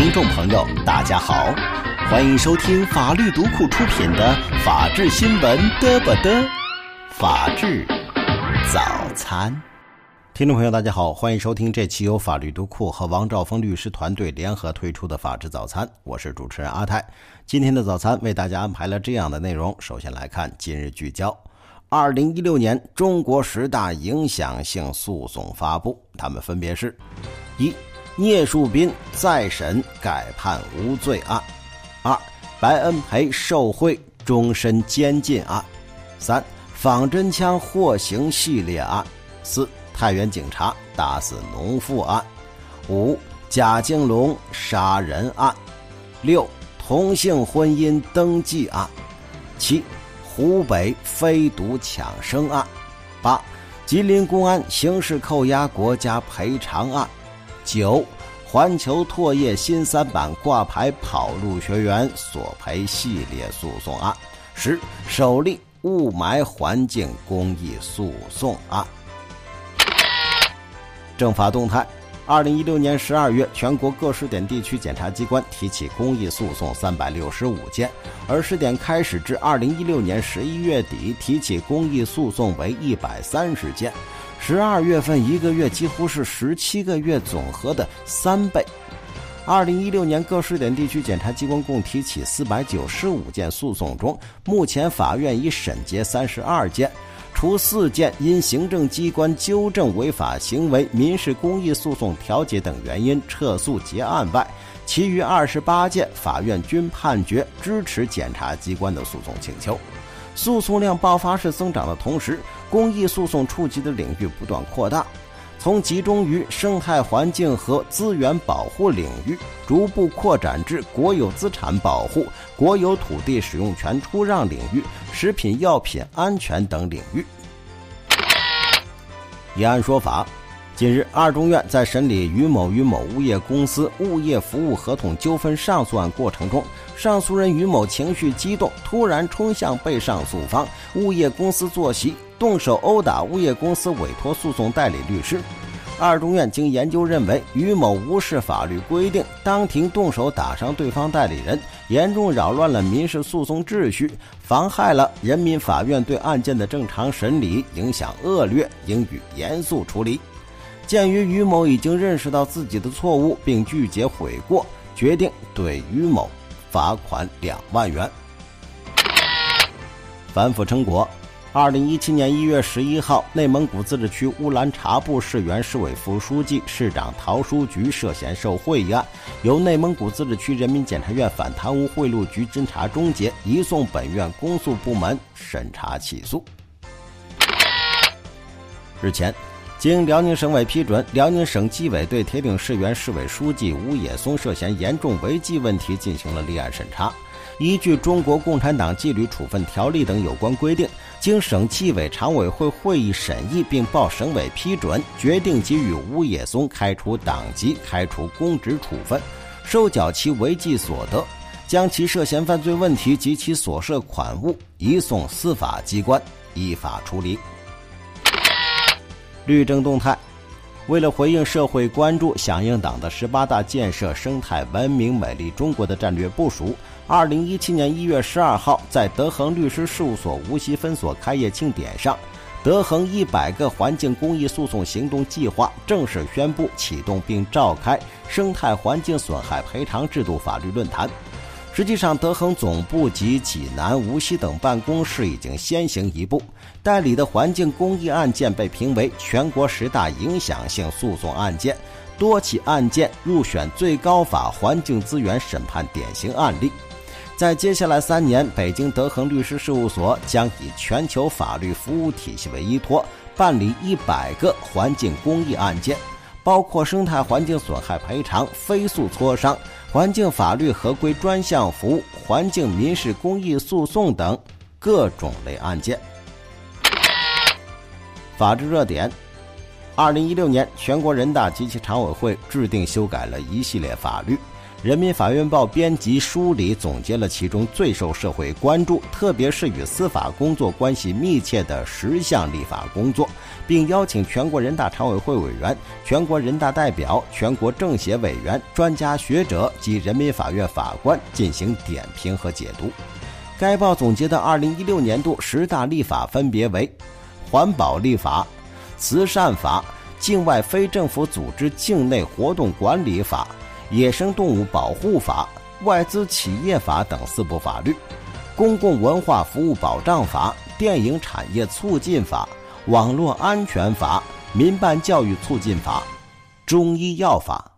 听众朋友，大家好，欢迎收听法律读库出品的《法治新闻嘚不嘚》，法治早餐。听众朋友，大家好，欢迎收听这期由法律读库和王兆峰律师团队联合推出的《法治早餐》，我是主持人阿泰。今天的早餐为大家安排了这样的内容：首先来看今日聚焦。二零一六年中国十大影响性诉讼发布，他们分别是：一。聂树斌再审改判无罪案，二白恩培受贿终身监禁案，三仿真枪获刑系列案，四太原警察打死农妇案，五贾敬龙杀人案，六同性婚姻登记案，七湖北飞毒抢生案，八吉林公安刑事扣押国家赔偿案。九，环球唾液新三板挂牌跑路学员索赔系列诉讼案。十，首例雾霾环境公益诉讼案。政法动态：二零一六年十二月，全国各试点地区检察机关提起公益诉讼三百六十五件，而试点开始至二零一六年十一月底，提起公益诉讼为一百三十件。十二月份一个月几乎是十七个月总和的三倍。二零一六年各试点地区检察机关共提起四百九十五件诉讼中，目前法院已审结三十二件，除四件因行政机关纠正违法行为、民事公益诉讼调解等原因撤诉结案外，其余二十八件法院均判决支持检察机关的诉讼请求。诉讼量爆发式增长的同时，公益诉讼触及的领域不断扩大，从集中于生态环境和资源保护领域，逐步扩展至国有资产保护、国有土地使用权出让领域、食品药品安全等领域。一案说法。近日，二中院在审理于某与某物业公司物业服务合同纠纷上诉案过程中，上诉人于某情绪激动，突然冲向被上诉方物业公司坐席，动手殴打物业公司委托诉讼代理律师。二中院经研究认为，于某无视法律规定，当庭动手打伤对方代理人，严重扰乱了民事诉讼秩序，妨害了人民法院对案件的正常审理，影响恶劣，应予严肃处理。鉴于于某已经认识到自己的错误并拒绝悔过，决定对于某罚款两万元。反腐成果：二零一七年一月十一号，内蒙古自治区乌兰察布市原市委副书记、市长陶书菊涉嫌受贿一案，由内蒙古自治区人民检察院反贪污贿赂局侦查终结，移送本院公诉部门审查起诉。日前。经辽宁省委批准，辽宁省纪委对铁岭市原市委书记吴野松涉嫌严重违纪问题进行了立案审查。依据《中国共产党纪律处分条例》等有关规定，经省纪委常委会会议审议并报省委批准，决定给予吴野松开除党籍、开除公职处分，收缴其违纪所得，将其涉嫌犯罪问题及其所涉款物移送司法机关依法处理。律政动态，为了回应社会关注，响应党的十八大建设生态文明美丽中国的战略部署，二零一七年一月十二号，在德恒律师事务所无锡分所开业庆典上，德恒一百个环境公益诉讼行动计划正式宣布启动，并召开生态环境损害赔偿制度法律论坛。实际上，德恒总部及济南、无锡等办公室已经先行一步，代理的环境公益案件被评为全国十大影响性诉讼案件，多起案件入选最高法环境资源审判典型案例。在接下来三年，北京德恒律师事务所将以全球法律服务体系为依托，办理一百个环境公益案件，包括生态环境损害赔偿、非诉磋商。环境法律合规专项服务、环境民事公益诉讼等各种类案件。法治热点：二零一六年，全国人大及其常委会制定修改了一系列法律，人民法院报编辑梳理总结了其中最受社会关注，特别是与司法工作关系密切的十项立法工作，并邀请全国人大常委会委员、全国人大代表、全国政协委员、专家学者及人民法院法官进行点评和解读。该报总结的2016年度十大立法分别为：环保立法、慈善法、境外非政府组织境内活动管理法。野生动物保护法、外资企业法等四部法律，公共文化服务保障法、电影产业促进法、网络安全法、民办教育促进法、中医药法。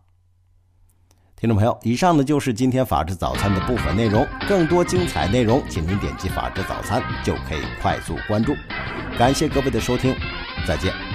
听众朋友，以上呢就是今天法治早餐的部分内容。更多精彩内容，请您点击法治早餐就可以快速关注。感谢各位的收听，再见。